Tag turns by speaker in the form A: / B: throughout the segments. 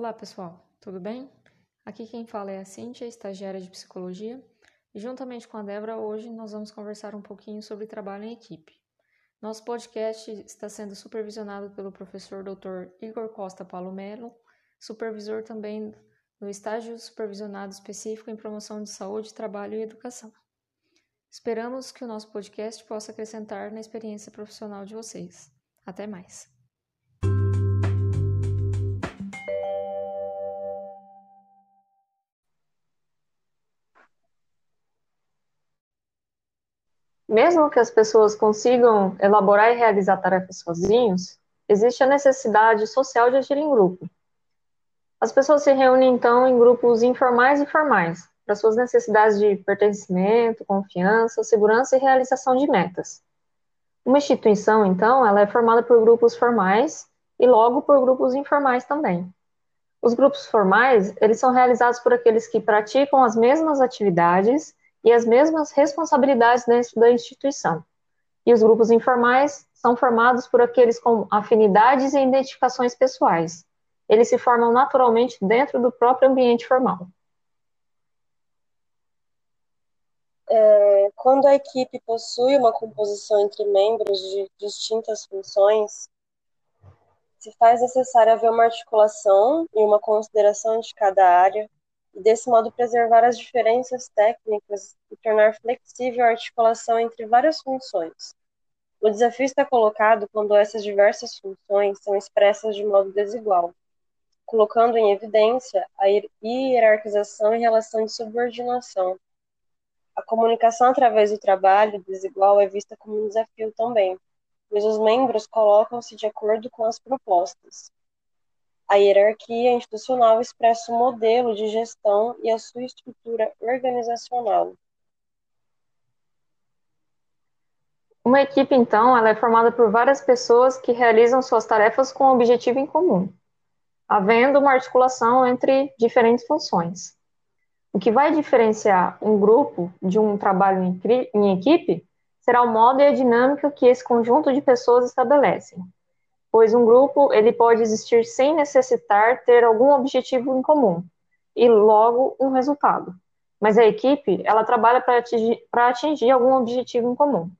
A: Olá, pessoal, tudo bem? Aqui quem fala é a Cíntia, estagiária de psicologia, e juntamente com a Débora, hoje nós vamos conversar um pouquinho sobre trabalho em equipe. Nosso podcast está sendo supervisionado pelo professor Dr. Igor Costa Palomelo, supervisor também do estágio supervisionado específico em promoção de saúde, trabalho e educação. Esperamos que o nosso podcast possa acrescentar na experiência profissional de vocês. Até mais!
B: Mesmo que as pessoas consigam elaborar e realizar tarefas sozinhos, existe a necessidade social de agir em grupo. As pessoas se reúnem então em grupos informais e formais, para suas necessidades de pertencimento, confiança, segurança e realização de metas. Uma instituição, então, ela é formada por grupos formais e logo por grupos informais também. Os grupos formais, eles são realizados por aqueles que praticam as mesmas atividades e as mesmas responsabilidades dentro da instituição. E os grupos informais são formados por aqueles com afinidades e identificações pessoais. Eles se formam naturalmente dentro do próprio ambiente formal.
C: É, quando a equipe possui uma composição entre membros de distintas funções, se faz necessário haver uma articulação e uma consideração de cada área, e desse modo preservar as diferenças técnicas e tornar flexível a articulação entre várias funções. O desafio está colocado quando essas diversas funções são expressas de modo desigual, colocando em evidência a hierarquização e relação de subordinação. A comunicação através do trabalho desigual é vista como um desafio também, pois os membros colocam-se de acordo com as propostas, a hierarquia institucional expressa o modelo de gestão e a sua estrutura organizacional.
B: Uma equipe, então, ela é formada por várias pessoas que realizam suas tarefas com um objetivo em comum, havendo uma articulação entre diferentes funções. O que vai diferenciar um grupo de um trabalho em equipe será o modo e a dinâmica que esse conjunto de pessoas estabelecem pois um grupo ele pode existir sem necessitar ter algum objetivo em comum e logo um resultado. Mas a equipe ela trabalha para atingir, atingir algum objetivo em comum.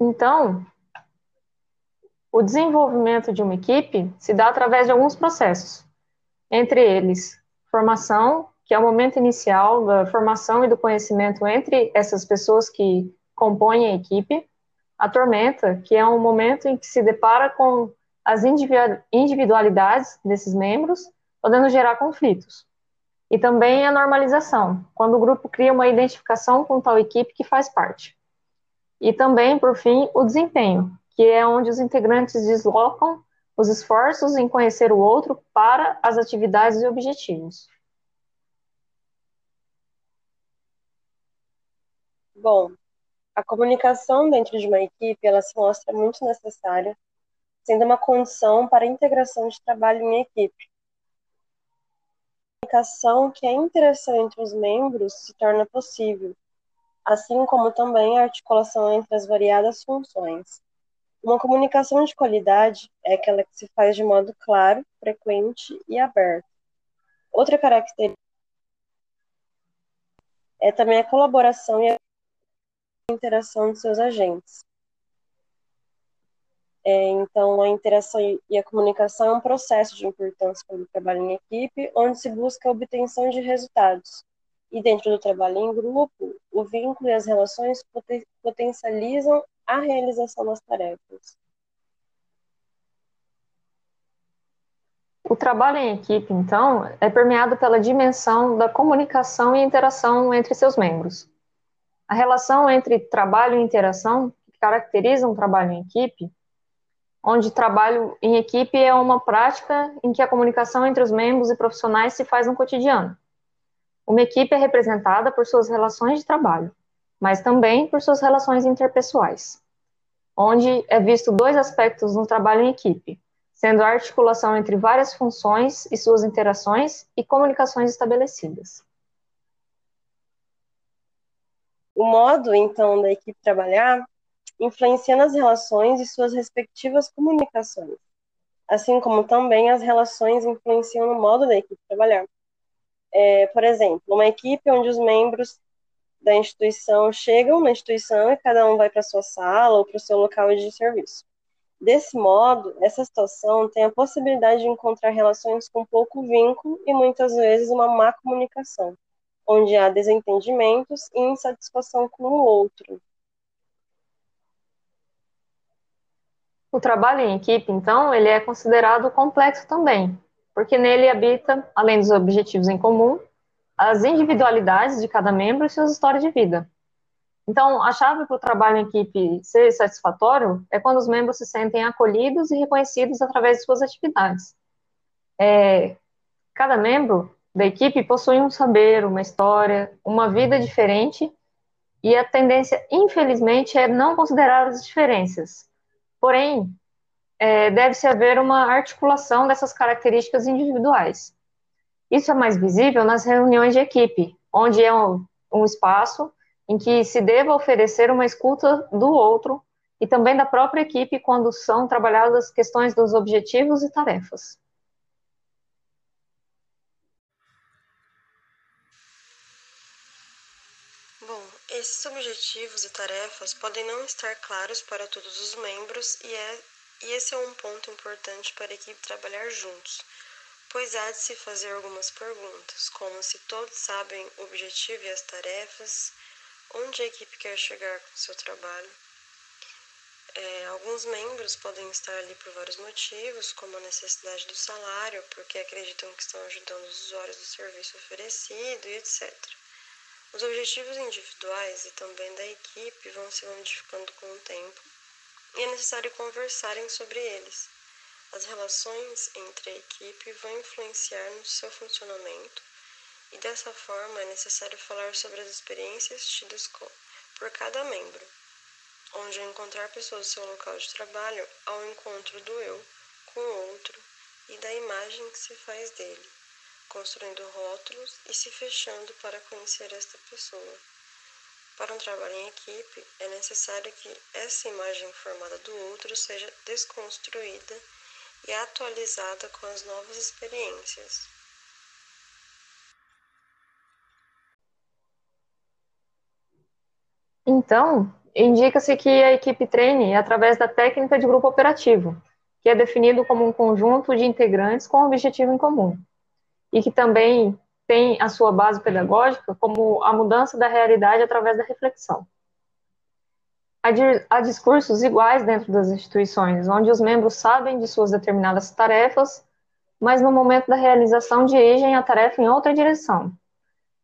B: Então, o desenvolvimento de uma equipe se dá através de alguns processos, entre eles formação, que é o momento inicial da formação e do conhecimento entre essas pessoas que compõem a equipe, a tormenta, que é um momento em que se depara com as individualidades desses membros, podendo gerar conflitos. E também a normalização, quando o grupo cria uma identificação com tal equipe que faz parte. E também, por fim, o desempenho, que é onde os integrantes deslocam os esforços em conhecer o outro para as atividades e objetivos.
C: Bom, a comunicação dentro de uma equipe ela se mostra muito necessária, sendo uma condição para a integração de trabalho em equipe. A comunicação que a interação entre os membros se torna possível, assim como também a articulação entre as variadas funções. Uma comunicação de qualidade é aquela que se faz de modo claro, frequente e aberto. Outra característica é também a colaboração e a interação de seus agentes. É, então, a interação e a comunicação é um processo de importância para o trabalho em equipe, onde se busca a obtenção de resultados. E dentro do trabalho em grupo, o vínculo e as relações poten potencializam a realização das tarefas.
B: O trabalho em equipe, então, é permeado pela dimensão da comunicação e interação entre seus membros. A relação entre trabalho e interação que caracteriza um trabalho em equipe, onde trabalho em equipe é uma prática em que a comunicação entre os membros e profissionais se faz no cotidiano. Uma equipe é representada por suas relações de trabalho, mas também por suas relações interpessoais, onde é visto dois aspectos no trabalho em equipe, sendo a articulação entre várias funções e suas interações e comunicações estabelecidas.
C: O modo, então, da equipe trabalhar influencia nas relações e suas respectivas comunicações. assim como também as relações influenciam no modo da equipe trabalhar. É, por exemplo, uma equipe onde os membros da instituição chegam na instituição e cada um vai para sua sala ou para o seu local de serviço. Desse modo, essa situação tem a possibilidade de encontrar relações com pouco vínculo e muitas vezes uma má comunicação, onde há desentendimentos e insatisfação com o outro.
B: O trabalho em equipe, então, ele é considerado complexo também, porque nele habita, além dos objetivos em comum, as individualidades de cada membro e suas histórias de vida. Então, a chave para o trabalho em equipe ser satisfatório é quando os membros se sentem acolhidos e reconhecidos através de suas atividades. É, cada membro da equipe possui um saber, uma história, uma vida diferente, e a tendência, infelizmente, é não considerar as diferenças. Porém, é, deve-se haver uma articulação dessas características individuais. Isso é mais visível nas reuniões de equipe, onde é um, um espaço em que se deva oferecer uma escuta do outro e também da própria equipe quando são trabalhadas questões dos objetivos e tarefas.
C: Bom, esses objetivos e tarefas podem não estar claros para todos os membros e, é, e esse é um ponto importante para a equipe trabalhar juntos, pois há de se fazer algumas perguntas, como se todos sabem o objetivo e as tarefas, onde a equipe quer chegar com seu trabalho. É, alguns membros podem estar ali por vários motivos, como a necessidade do salário, porque acreditam que estão ajudando os usuários do serviço oferecido e etc. Os objetivos individuais e também da equipe vão se modificando com o tempo e é necessário conversarem sobre eles. As relações entre a equipe vão influenciar no seu funcionamento e dessa forma é necessário falar sobre as experiências tidas por cada membro, onde encontrar pessoas do seu local de trabalho ao encontro do eu com o outro e da imagem que se faz dele, construindo rótulos e se fechando para conhecer esta pessoa. Para um trabalho em equipe, é necessário que essa imagem formada do outro seja desconstruída e atualizada com as novas experiências.
B: Então, indica-se que a equipe treine através da técnica de grupo operativo, que é definido como um conjunto de integrantes com objetivo em comum, e que também tem a sua base pedagógica como a mudança da realidade através da reflexão. Há discursos iguais dentro das instituições, onde os membros sabem de suas determinadas tarefas, mas no momento da realização dirigem a tarefa em outra direção,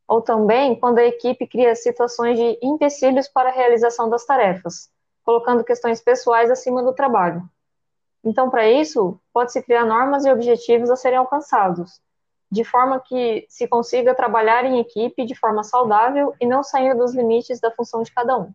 B: ou também quando a equipe cria situações de empecilhos para a realização das tarefas, colocando questões pessoais acima do trabalho. Então, para isso, pode-se criar normas e objetivos a serem alcançados, de forma que se consiga trabalhar em equipe de forma saudável e não saindo dos limites da função de cada um.